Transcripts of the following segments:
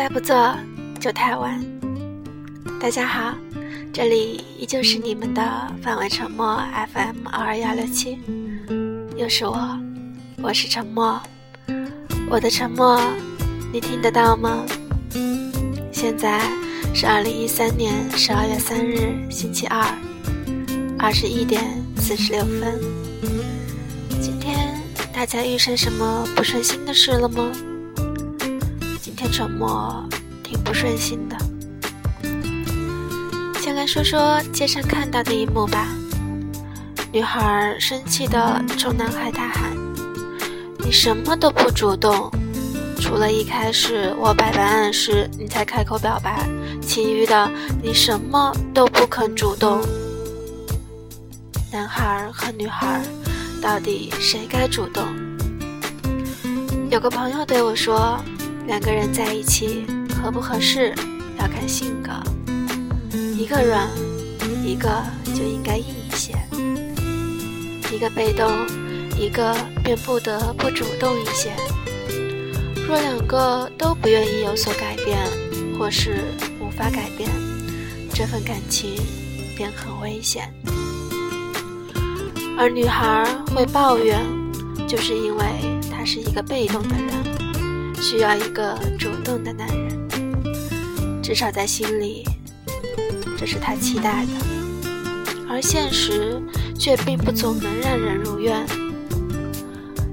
再不做就太晚。大家好，这里依旧是你们的范围沉默 FM 二二幺六七，又是我，我是沉默，我的沉默你听得到吗？现在是二零一三年十二月三日星期二，二十一点四十六分。今天大家遇上什么不顺心的事了吗？今天沉默挺不顺心的。先来说说街上看到的一幕吧。女孩生气地冲男孩大喊：“你什么都不主动，除了一开始我百般暗示你才开口表白，其余的你什么都不肯主动。”男孩和女孩到底谁该主动？有个朋友对我说。两个人在一起合不合适要看性格，一个软，一个就应该硬一些；一个被动，一个便不得不主动一些。若两个都不愿意有所改变，或是无法改变，这份感情便很危险。而女孩会抱怨，就是因为她是一个被动的人。需要一个主动的男人，至少在心里，这是他期待的。而现实却并不总能让人如愿。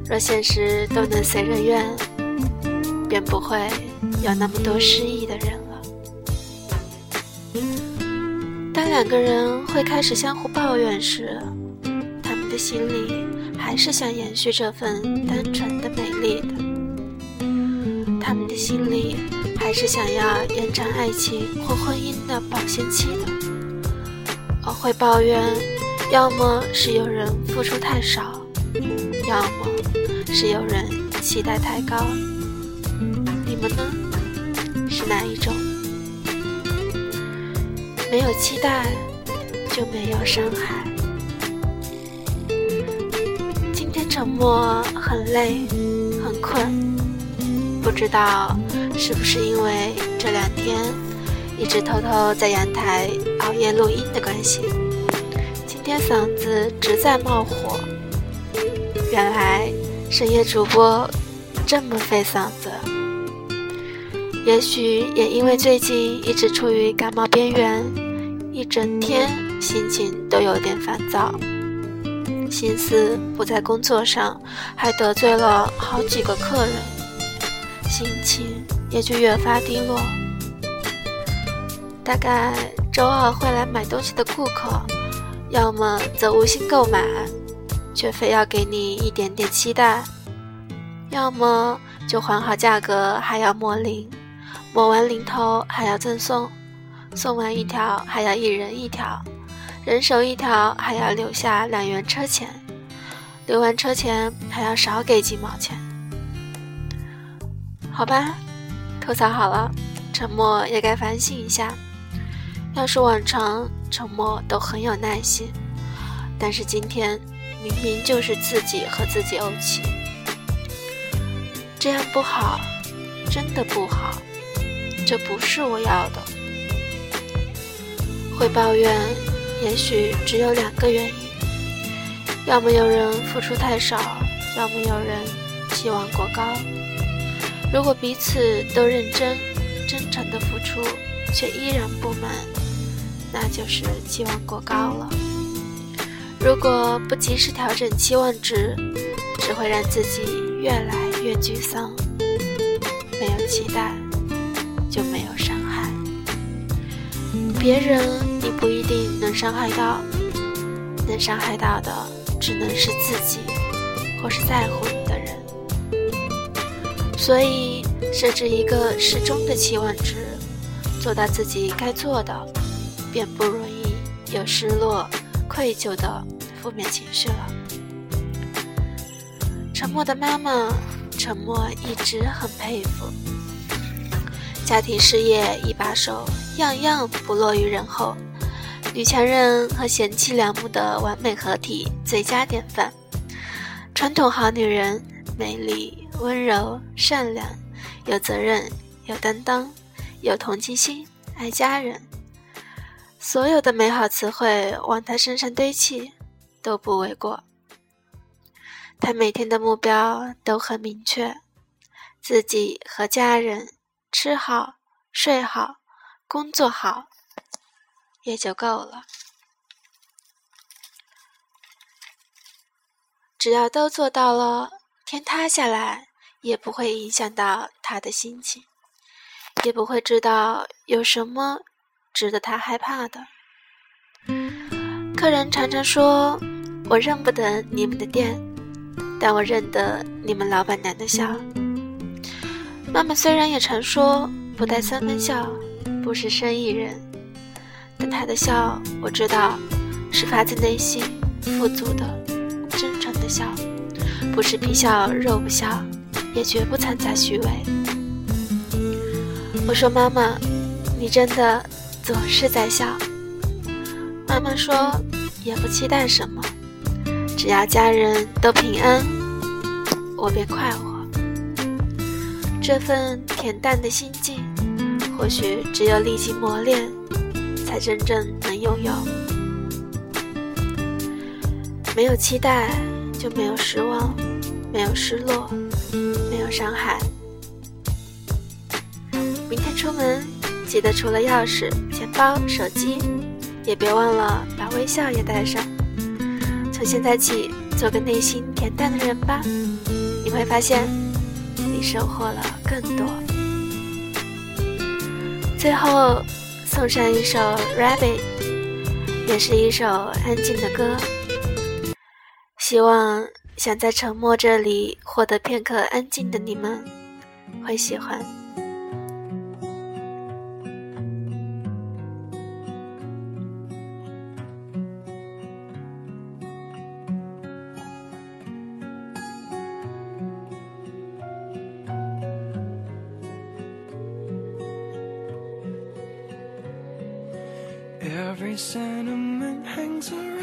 若现实都能随人愿，便不会有那么多失意的人了。当两个人会开始相互抱怨时，他们的心里还是想延续这份单纯的美丽的。心里还是想要延长爱情或婚姻的保鲜期的，我会抱怨，要么是有人付出太少，要么是有人期待太高。你们呢？是哪一种？没有期待，就没有伤害。今天沉默，很累，很困。不知道是不是因为这两天一直偷偷在阳台熬夜录音的关系，今天嗓子直在冒火。原来深夜主播这么费嗓子，也许也因为最近一直处于感冒边缘，一整天心情都有点烦躁，心思不在工作上，还得罪了好几个客人。心情也就越发低落。大概周二会来买东西的顾客，要么则无心购买，却非要给你一点点期待；要么就还好价格还要抹零，抹完零头还要赠送，送完一条还要一人一条，人手一条还要留下两元车钱，留完车钱还要少给几毛钱。好吧，吐槽好了，沉默也该反省一下。要是往常，沉默都很有耐心，但是今天明明就是自己和自己怄气，这样不好，真的不好，这不是我要的。会抱怨，也许只有两个原因：要么有人付出太少，要么有人期望过高。如果彼此都认真、真诚的付出，却依然不满，那就是期望过高了。如果不及时调整期望值，只会让自己越来越沮丧。没有期待，就没有伤害。别人你不一定能伤害到，能伤害到的只能是自己，或是在乎。所以，设置一个适中的期望值，做到自己该做的，便不容易有失落、愧疚的负面情绪了。沉默的妈妈，沉默一直很佩服。家庭事业一把手，样样不落于人后，女强人和贤妻良母的完美合体，最佳典范。传统好女人，美丽。温柔、善良、有责任、有担当，有同情心，爱家人，所有的美好词汇往他身上堆砌，都不为过。他每天的目标都很明确，自己和家人吃好、睡好、工作好，也就够了。只要都做到了，天塌下来也不会影响到他的心情，也不会知道有什么值得他害怕的。客人常常说：“我认不得你们的店，但我认得你们老板娘的笑。”妈妈虽然也常说不带三分笑不是生意人，但她的笑我知道是发自内心、富足的。真诚的笑，不是皮笑肉不笑，也绝不掺杂虚伪。我说：“妈妈，你真的总是在笑。”妈妈说：“也不期待什么，只要家人都平安，我便快活。”这份恬淡的心境，或许只有历经磨练，才真正能拥有。没有期待。没有失望，没有失落，没有伤害。明天出门记得除了钥匙、钱包、手机，也别忘了把微笑也带上。从现在起，做个内心恬淡的人吧，你会发现你收获了更多。最后送上一首《Rabbit》，也是一首安静的歌。希望想在沉默这里获得片刻安静的你们会喜欢。Every sentiment hangs around.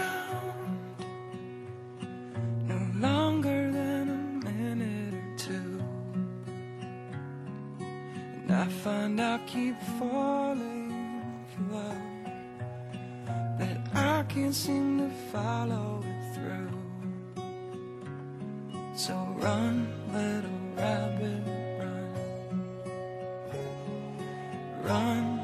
I find I keep falling for love that I can't seem to follow it through. So run, little rabbit, run. Run,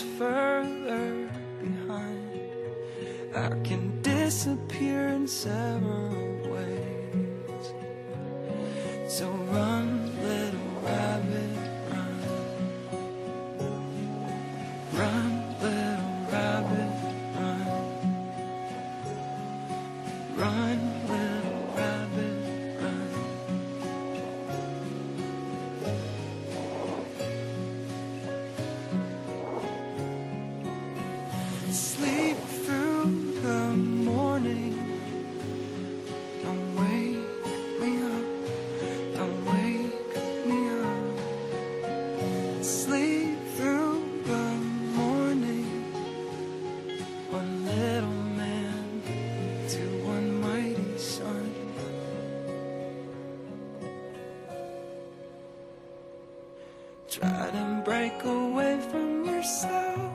further behind. I can disappear in several ways. So run, little rabbit, run. Run, little rabbit, run. Run. Try to break away from yourself.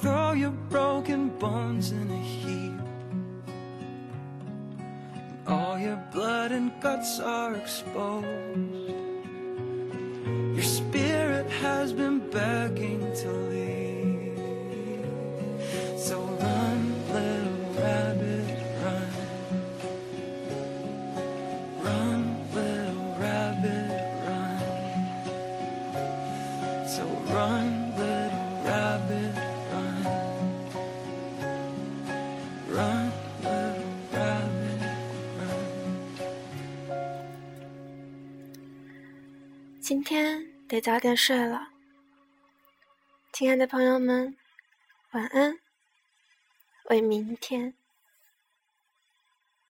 Throw your broken bones in a heap. And All your blood and guts are exposed. Your spirit has been begging to leave. 今天得早点睡了，亲爱的朋友们，晚安，为明天。